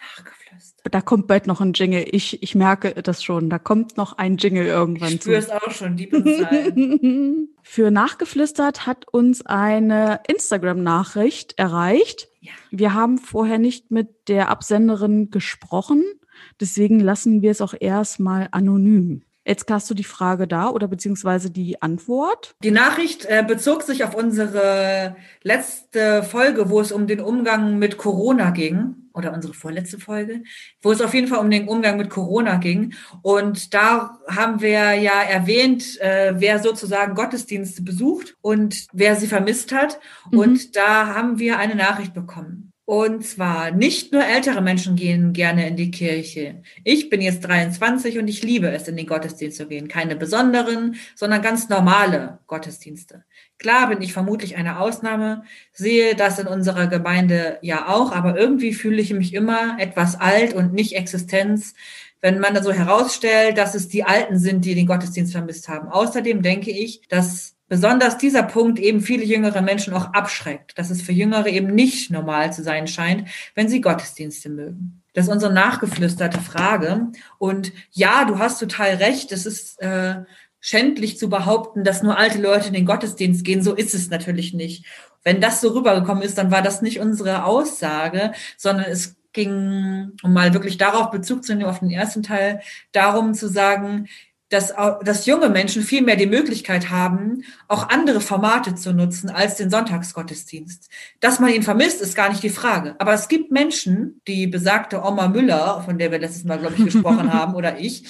Nachgeflüstert. Da kommt bald noch ein Jingle. Ich, ich merke das schon. Da kommt noch ein Jingle irgendwann ich zu. Ich spüre es auch schon, die Für Nachgeflüstert hat uns eine Instagram-Nachricht erreicht. Ja. Wir haben vorher nicht mit der Absenderin gesprochen. Deswegen lassen wir es auch erstmal anonym. Jetzt hast du die Frage da oder beziehungsweise die Antwort. Die Nachricht äh, bezog sich auf unsere letzte Folge, wo es um den Umgang mit Corona ging oder unsere vorletzte Folge, wo es auf jeden Fall um den Umgang mit Corona ging. Und da haben wir ja erwähnt, äh, wer sozusagen Gottesdienste besucht und wer sie vermisst hat. Mhm. Und da haben wir eine Nachricht bekommen. Und zwar nicht nur ältere Menschen gehen gerne in die Kirche. Ich bin jetzt 23 und ich liebe es, in den Gottesdienst zu gehen. Keine besonderen, sondern ganz normale Gottesdienste. Klar bin ich vermutlich eine Ausnahme, sehe das in unserer Gemeinde ja auch, aber irgendwie fühle ich mich immer etwas alt und nicht Existenz, wenn man da so herausstellt, dass es die Alten sind, die den Gottesdienst vermisst haben. Außerdem denke ich, dass besonders dieser Punkt eben viele jüngere Menschen auch abschreckt, dass es für Jüngere eben nicht normal zu sein scheint, wenn sie Gottesdienste mögen. Das ist unsere nachgeflüsterte Frage. Und ja, du hast total recht. Es ist äh, schändlich zu behaupten, dass nur alte Leute in den Gottesdienst gehen. So ist es natürlich nicht. Wenn das so rübergekommen ist, dann war das nicht unsere Aussage, sondern es ging, um mal wirklich darauf Bezug zu nehmen, auf den ersten Teil, darum zu sagen, dass, dass junge Menschen viel mehr die Möglichkeit haben, auch andere Formate zu nutzen als den Sonntagsgottesdienst. Dass man ihn vermisst, ist gar nicht die Frage. Aber es gibt Menschen, die besagte Oma Müller, von der wir letztes Mal, glaube ich, gesprochen haben, oder ich,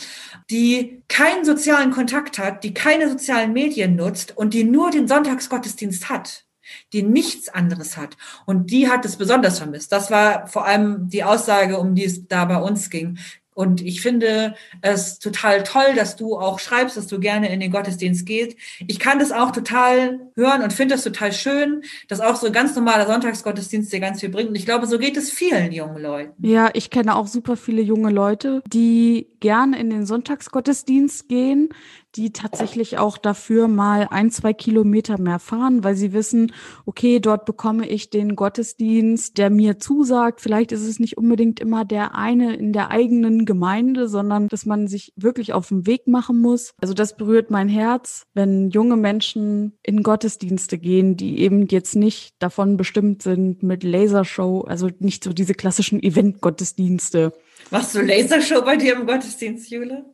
die keinen sozialen Kontakt hat, die keine sozialen Medien nutzt und die nur den Sonntagsgottesdienst hat die nichts anderes hat. Und die hat es besonders vermisst. Das war vor allem die Aussage, um die es da bei uns ging. Und ich finde es total toll, dass du auch schreibst, dass du gerne in den Gottesdienst gehst. Ich kann das auch total hören und finde das total schön, dass auch so ein ganz normaler Sonntagsgottesdienst dir ganz viel bringt. Und ich glaube, so geht es vielen jungen Leuten. Ja, ich kenne auch super viele junge Leute, die gerne in den Sonntagsgottesdienst gehen, die tatsächlich auch dafür mal ein, zwei Kilometer mehr fahren, weil sie wissen, okay, dort bekomme ich den Gottesdienst, der mir zusagt. Vielleicht ist es nicht unbedingt immer der eine in der eigenen Gemeinde, sondern dass man sich wirklich auf den Weg machen muss. Also das berührt mein Herz, wenn junge Menschen in Gottesdienste gehen, die eben jetzt nicht davon bestimmt sind mit Lasershow, also nicht so diese klassischen Event-Gottesdienste. Machst du Lasershow bei dir im Gottesdienst, Jule?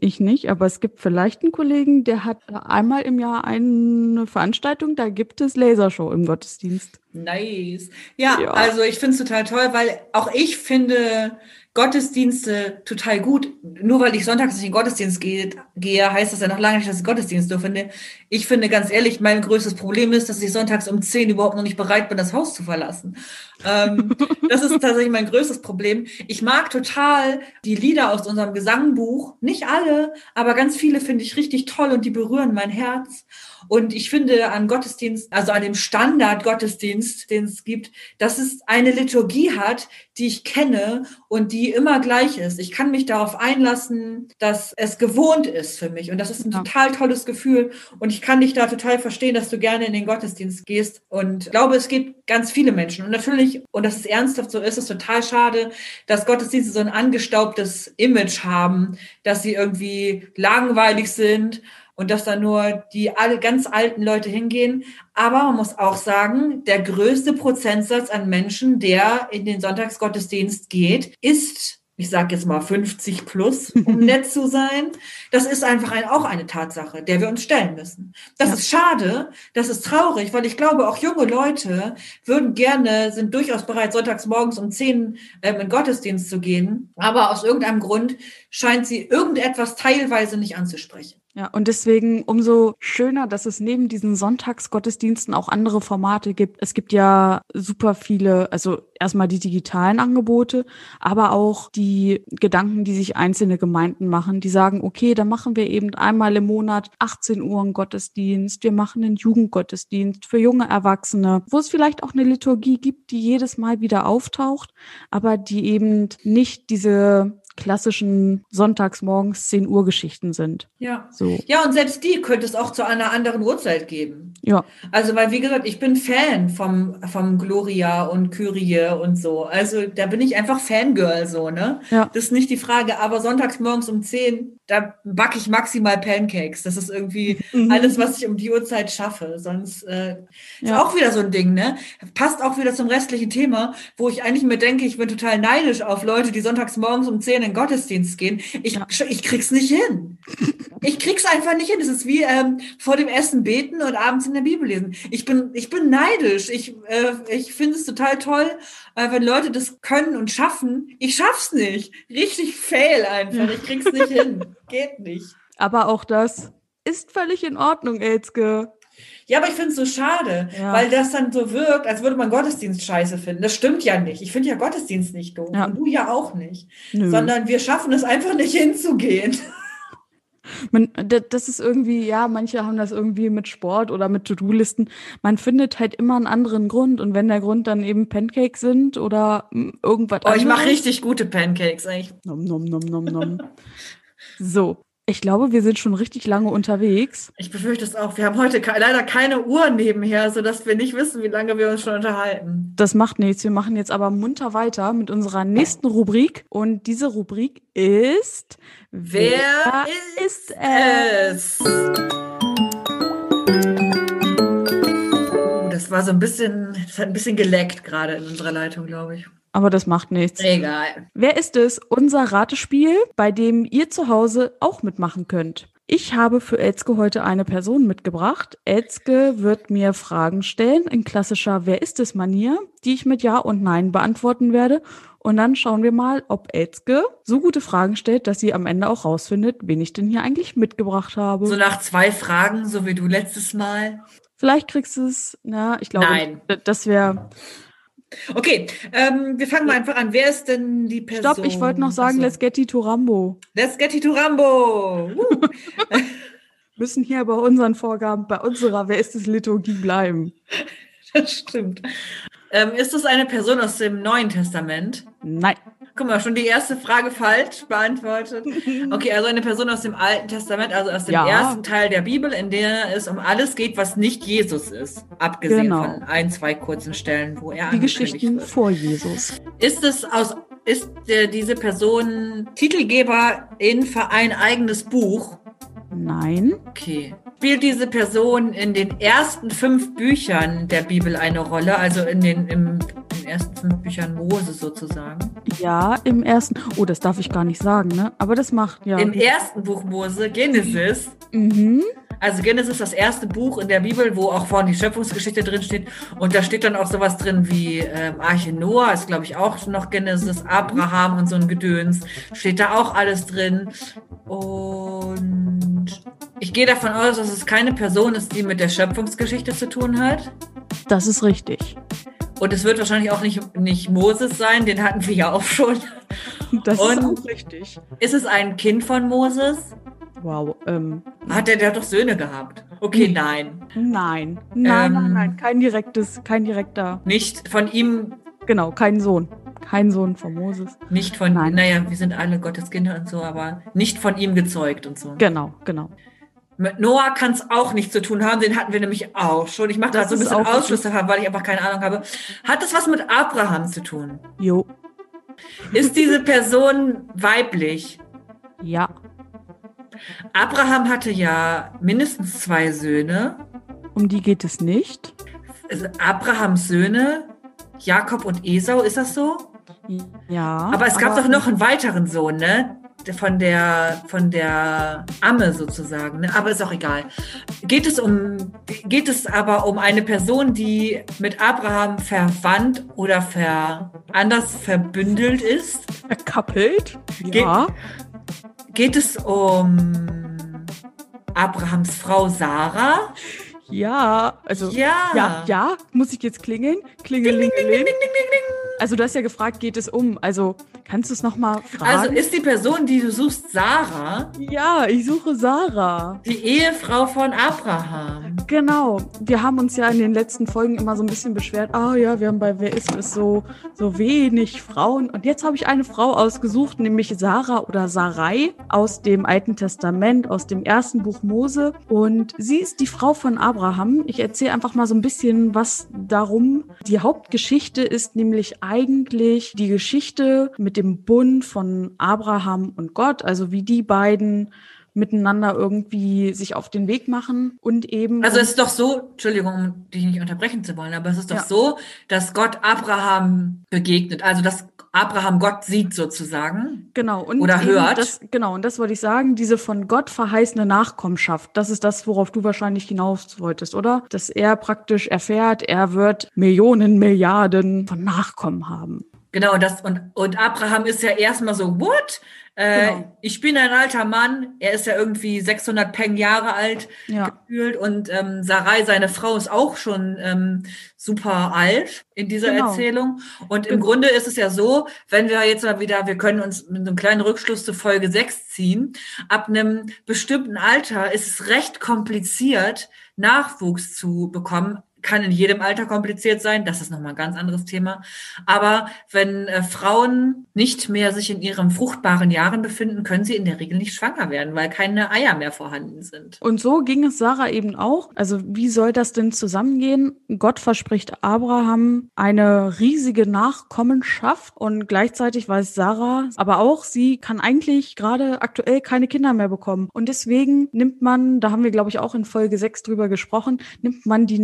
Ich nicht, aber es gibt vielleicht einen Kollegen, der hat einmal im Jahr eine Veranstaltung, da gibt es Lasershow im Gottesdienst. Nice. Ja, ja. also ich finde es total toll, weil auch ich finde Gottesdienste total gut. Nur weil ich sonntags nicht in den Gottesdienst gehe, gehe, heißt das ja noch lange nicht, dass ich Gottesdienst so finde. Ich finde ganz ehrlich, mein größtes Problem ist, dass ich sonntags um zehn überhaupt noch nicht bereit bin, das Haus zu verlassen. Ähm, das ist tatsächlich mein größtes Problem. Ich mag total die Lieder aus unserem Gesangbuch. Nicht alle, aber ganz viele finde ich richtig toll und die berühren mein Herz. Und ich finde an Gottesdienst, also an dem Standard-Gottesdienst, den es gibt, dass es eine Liturgie hat, die ich kenne und die immer gleich ist. Ich kann mich darauf einlassen, dass es gewohnt ist für mich. Und das ist ein ja. total tolles Gefühl. Und ich kann dich da total verstehen, dass du gerne in den Gottesdienst gehst. Und glaube, es gibt ganz viele Menschen. Und natürlich, und das ist ernsthaft so ist, es total schade, dass Gottesdienste so ein angestaubtes Image haben, dass sie irgendwie langweilig sind und dass da nur die alle ganz alten Leute hingehen. Aber man muss auch sagen, der größte Prozentsatz an Menschen, der in den Sonntagsgottesdienst geht, ist ich sage jetzt mal 50 plus, um nett zu sein. Das ist einfach ein, auch eine Tatsache, der wir uns stellen müssen. Das ja. ist schade, das ist traurig, weil ich glaube, auch junge Leute würden gerne, sind durchaus bereit, sonntags morgens um 10 ähm, in Gottesdienst zu gehen. Aber aus irgendeinem Grund scheint sie irgendetwas teilweise nicht anzusprechen. Ja, und deswegen umso schöner, dass es neben diesen Sonntagsgottesdiensten auch andere Formate gibt. Es gibt ja super viele, also erstmal die digitalen Angebote, aber auch die Gedanken, die sich einzelne Gemeinden machen, die sagen, okay, dann machen wir eben einmal im Monat 18 Uhr einen Gottesdienst, wir machen einen Jugendgottesdienst für junge Erwachsene, wo es vielleicht auch eine Liturgie gibt, die jedes Mal wieder auftaucht, aber die eben nicht diese klassischen Sonntagsmorgens 10 Uhr Geschichten sind. Ja. So. Ja, und selbst die könnte es auch zu einer anderen Uhrzeit geben. Ja. Also, weil, wie gesagt, ich bin Fan vom, vom Gloria und Kyrie und so. Also, da bin ich einfach Fangirl, so, ne? Ja. Das ist nicht die Frage. Aber sonntags morgens um 10, da backe ich maximal Pancakes. Das ist irgendwie mhm. alles, was ich um die Uhrzeit schaffe. Sonst äh, ist ja. auch wieder so ein Ding, ne? Passt auch wieder zum restlichen Thema, wo ich eigentlich mir denke, ich bin total neidisch auf Leute, die sonntags morgens um 10 in den Gottesdienst gehen. Ich, ja. ich krieg's nicht hin. Ich krieg's einfach nicht hin. Es ist wie ähm, vor dem Essen beten und abends in der Bibel lesen. Ich bin, ich bin neidisch. Ich, äh, ich finde es total toll, äh, wenn Leute das können und schaffen. Ich schaff's nicht. Richtig fail einfach. Ich krieg's nicht hin. Geht nicht. Aber auch das ist völlig in Ordnung, Elske. Ja, aber ich finde es so schade, ja. weil das dann so wirkt, als würde man Gottesdienst scheiße finden. Das stimmt ja nicht. Ich finde ja Gottesdienst nicht doof. Ja. Und du ja auch nicht. Nö. Sondern wir schaffen es einfach nicht hinzugehen. Man, das ist irgendwie, ja, manche haben das irgendwie mit Sport oder mit To-Do-Listen. Man findet halt immer einen anderen Grund. Und wenn der Grund dann eben Pancakes sind oder hm, irgendwas oh, anderes. Oh, ich mache richtig gute Pancakes, eigentlich. Nom, nom, nom, nom, nom. so, ich glaube, wir sind schon richtig lange unterwegs. Ich befürchte es auch. Wir haben heute leider keine Uhr nebenher, sodass wir nicht wissen, wie lange wir uns schon unterhalten. Das macht nichts. Wir machen jetzt aber munter weiter mit unserer nächsten Rubrik. Und diese Rubrik ist Wer, Wer ist, es? Oh, das war so ein bisschen, das hat ein bisschen geleckt gerade in unserer Leitung, glaube ich. Aber das macht nichts. Egal. Wer ist es? Unser Ratespiel, bei dem ihr zu Hause auch mitmachen könnt. Ich habe für Elzke heute eine Person mitgebracht. Elzke wird mir Fragen stellen in klassischer Wer ist es Manier, die ich mit Ja und Nein beantworten werde. Und dann schauen wir mal, ob Elzke so gute Fragen stellt, dass sie am Ende auch rausfindet, wen ich denn hier eigentlich mitgebracht habe. So nach zwei Fragen, so wie du letztes Mal. Vielleicht kriegst du es, na, ich glaube, Nein. das wäre Okay, ähm, wir fangen mal einfach an. Wer ist denn die Person? Stopp, ich wollte noch sagen, Achso. let's get it to Rambo. Let's get it to Rambo. Uh. Müssen hier bei unseren Vorgaben, bei unserer Wer ist es Liturgie bleiben. Das stimmt. Ähm, ist es eine Person aus dem Neuen Testament? Nein. Guck mal, schon die erste Frage falsch beantwortet. Okay, also eine Person aus dem Alten Testament, also aus dem ja. ersten Teil der Bibel, in der es um alles geht, was nicht Jesus ist. Abgesehen genau. von ein, zwei kurzen Stellen, wo er Die Geschichten wird. vor Jesus. Ist es aus, ist äh, diese Person Titelgeber in für ein eigenes Buch? Nein. Okay. Spielt diese Person in den ersten fünf Büchern der Bibel eine Rolle, also in den im, in den ersten fünf Büchern Mose sozusagen? Ja, im ersten. Oh, das darf ich gar nicht sagen, ne? Aber das macht ja. Im ersten Buch Mose, Genesis. Mhm. Also Genesis ist das erste Buch in der Bibel, wo auch vorne die Schöpfungsgeschichte drin steht. Und da steht dann auch sowas drin wie ähm, Arche Noah, ist glaube ich auch noch Genesis, Abraham und so ein Gedöns. Steht da auch alles drin. Und ich gehe davon aus, dass es keine Person ist, die mit der Schöpfungsgeschichte zu tun hat. Das ist richtig. Und es wird wahrscheinlich auch nicht, nicht Moses sein, den hatten wir ja auch schon. Das Und- ist auch richtig. Ist es ein Kind von Moses? Wow. Ähm, Hat der, der hat doch Söhne gehabt. Okay, nein. nein. Nein, Ähm. nein, nein. Kein direktes, kein direkter. Nicht von ihm, Genau, kein Sohn. Kein Sohn von Moses. nicht von, Nein. naja, wir sind alle Gottes Kinder und so, aber nicht von ihm gezeugt und so. Genau, genau. Mit Noah kann es auch nichts zu tun haben, den hatten wir nämlich auch schon. Ich mache da so ein bisschen Ausschluss davon, weil ich einfach keine Ahnung habe. Hat das was mit Abraham zu tun? Jo. Ist diese Person weiblich? Ja. Abraham hatte ja mindestens zwei Söhne. Um die geht es nicht. Also Abrahams Söhne, Jakob und Esau, ist das so? Ja. Aber es gab doch noch einen weiteren Sohn, ne? Von der, von der Amme sozusagen, ne? Aber ist auch egal. Geht es um, geht es aber um eine Person, die mit Abraham verwandt oder ver, anders verbündelt ist? Verkappelt. Geht- Ja. Geht es um Abrahams Frau Sarah? Ja. Also. Ja. Ja, ja. Muss ich jetzt klingeln? Klingelingeling. Also du hast ja gefragt, geht es um? Also kannst du es nochmal fragen? Also ist die Person, die du suchst, Sarah, ja, ich suche Sarah. die Ehefrau von Abraham? Genau. Wir haben uns ja in den letzten Folgen immer so ein bisschen beschwert. Ah ja, wir haben bei Wer ist es so, so wenig Frauen. Und jetzt habe ich eine Frau ausgesucht, nämlich Sarah oder Sarai aus dem Alten Testament, aus dem ersten Buch Mose. Und sie ist die Frau von Abraham. Ich erzähle einfach mal so ein bisschen was darum. Die Hauptgeschichte ist nämlich eigentlich die Geschichte mit dem Bund von Abraham und Gott, also wie die beiden miteinander irgendwie sich auf den Weg machen und eben. Also es ist doch so, Entschuldigung, um dich nicht unterbrechen zu wollen, aber es ist doch Ja. so, dass Gott Abraham begegnet, also dass Abraham Gott sieht sozusagen. genau und oder hört. Das, genau und das wollte ich sagen. Diese von Gott verheißene Nachkommenschaft. Das ist das, worauf du wahrscheinlich hinaus wolltest, oder? Dass er praktisch erfährt, er wird Millionen, Milliarden von Nachkommen haben. Genau, das und, und Abraham ist ja erstmal so, what? Äh, Genau. Ich bin ein alter Mann, er ist ja irgendwie 600 Peng Jahre alt Ja. gefühlt und ähm, Sarai, seine Frau, ist auch schon ähm, super alt in dieser Genau. Erzählung. Und im Genau. Grunde ist es ja so, wenn wir jetzt mal wieder, wir können uns mit einem kleinen Rückschluss zu Folge 6 ziehen, ab einem bestimmten Alter ist es recht kompliziert, Nachwuchs zu bekommen. Kann in jedem Alter kompliziert sein, das ist nochmal ein ganz anderes Thema. Aber wenn äh, Frauen nicht mehr sich in ihren fruchtbaren Jahren befinden, können sie in der Regel nicht schwanger werden, weil keine Eier mehr vorhanden sind. Und so ging es Sarah eben auch. Also wie soll das denn zusammengehen? Gott verspricht Abraham eine riesige Nachkommenschaft und gleichzeitig weiß Sarah, aber auch sie kann eigentlich gerade aktuell keine Kinder mehr bekommen. Und deswegen nimmt man, da haben wir glaube ich auch in Folge 6 drüber gesprochen, nimmt man die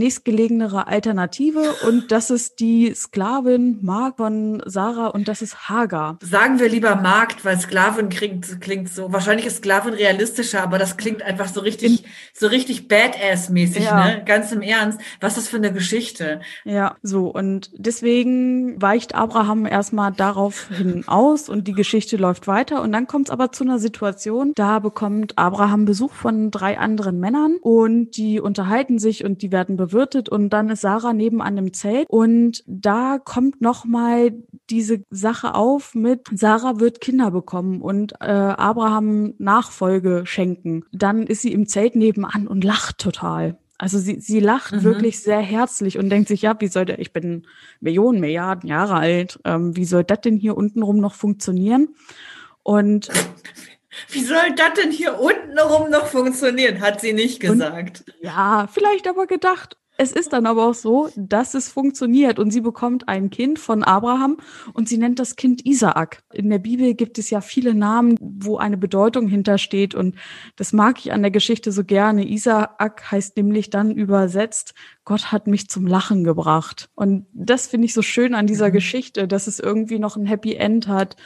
nächstgelegenere Alternative und das ist die Sklavin Mark von Sarah und das ist Hagar. Sagen wir lieber Markt, weil Sklavin klingt, klingt so, wahrscheinlich ist Sklavin realistischer, aber das klingt einfach so richtig, so richtig Badass-mäßig, Ja. ne? Ganz im Ernst. Was ist das für eine Geschichte? Ja, so. Und deswegen weicht Abraham erstmal darauf hin aus und die Geschichte läuft weiter. Und dann kommt es aber zu einer Situation, da bekommt Abraham Besuch von drei anderen Männern und die unterhalten sich und die werden bewirtet und dann ist Sarah nebenan im Zelt und da kommt nochmal diese Sache auf mit Sarah wird Kinder bekommen und äh, Abraham Nachfolge schenken. Dann ist sie im Zelt nebenan und lacht total. Also sie, sie lacht Mhm. wirklich sehr herzlich und denkt sich, ja, wie soll der, ich bin Millionen, Milliarden Jahre alt, ähm, wie soll das denn hier untenrum noch funktionieren? Und Wie soll das denn hier unten rum noch funktionieren? Hat sie nicht Und- gesagt. ja, vielleicht aber gedacht, es ist dann aber auch so, dass es funktioniert und sie bekommt ein Kind von Abraham und sie nennt das Kind Isaak. In der Bibel gibt es ja viele Namen, wo eine Bedeutung hintersteht und das mag ich an der Geschichte so gerne. Isaak heißt nämlich dann übersetzt, Gott hat mich zum Lachen gebracht. Und das finde ich so schön an dieser mhm. Geschichte, dass es irgendwie noch ein Happy End hat.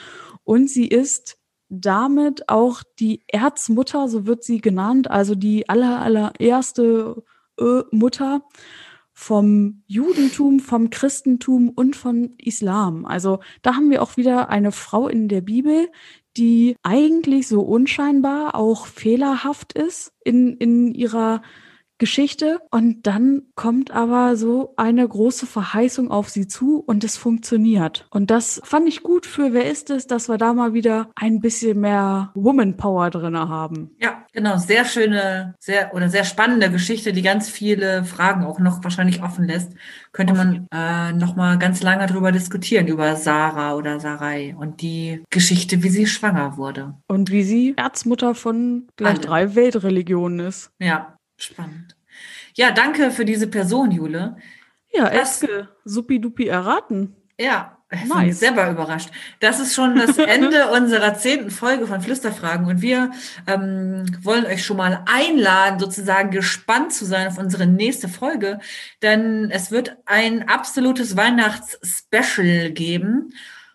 Und sie ist damit auch die Erzmutter, so wird sie genannt, also die aller, allererste Mutter vom Judentum, vom Christentum und von Islam. Also da haben wir auch wieder eine Frau in der Bibel, die eigentlich so unscheinbar auch fehlerhaft ist in, in ihrer Geschichte und dann kommt aber so eine große Verheißung auf sie zu und es funktioniert. Und das fand ich gut für Wer ist es, dass wir da mal wieder ein bisschen mehr Woman Power drin haben. Ja, genau. Sehr schöne, sehr oder sehr spannende Geschichte, die ganz viele Fragen auch noch wahrscheinlich offen lässt. Könnte man äh, noch mal ganz lange drüber diskutieren, über Sarah oder Sarai und die Geschichte, wie sie schwanger wurde. Und wie sie Erzmutter von gleich Alle. drei Weltreligionen ist. Ja, Spannend. Ja, danke für diese Person, Jule. Ja, Eske, supi-dupi erraten. Ja, nice. selber überrascht. Das ist schon das Ende unserer zehnten Folge von Flüsterfragen und wir ähm, wollen euch schon mal einladen, sozusagen gespannt zu sein auf unsere nächste Folge, denn es wird ein absolutes Weihnachts-Special geben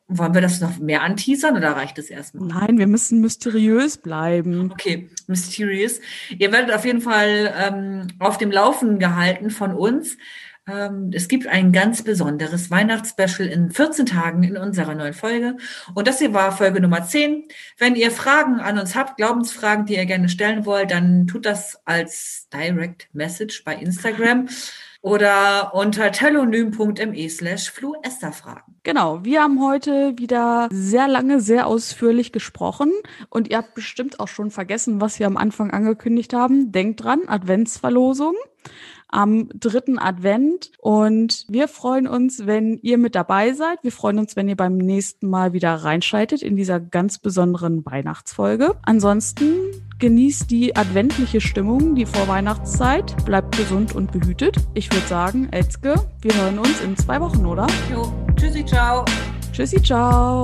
wollen wir das noch mehr anteasern oder reicht es erstmal? Nein, wir müssen mysteriös bleiben. Okay, mysterious. Ihr werdet auf jeden Fall ähm, auf dem Laufen gehalten von uns. Ähm, es gibt ein ganz besonderes Weihnachtsspecial in 14 Tagen in unserer neuen Folge. Und das hier war Folge Nummer 10. Wenn ihr Fragen an uns habt, Glaubensfragen, die ihr gerne stellen wollt, dann tut das als Direct Message bei Instagram oder unter telonym.me slash fluesterfragen. Genau, wir haben heute wieder sehr lange, sehr ausführlich gesprochen und ihr habt bestimmt auch schon vergessen, was wir am Anfang angekündigt haben. Denkt dran, Adventsverlosung am dritten Advent. Und wir freuen uns, wenn ihr mit dabei seid. Wir freuen uns, wenn ihr beim nächsten Mal wieder reinschaltet in dieser ganz besonderen Weihnachtsfolge. Ansonsten genießt die adventliche Stimmung, die Vorweihnachtszeit. Bleibt gesund und behütet. Ich würde sagen, Elzke, wir hören uns in zwei Wochen, oder? Jo, tschüssi, ciao. Tschüssi, ciao.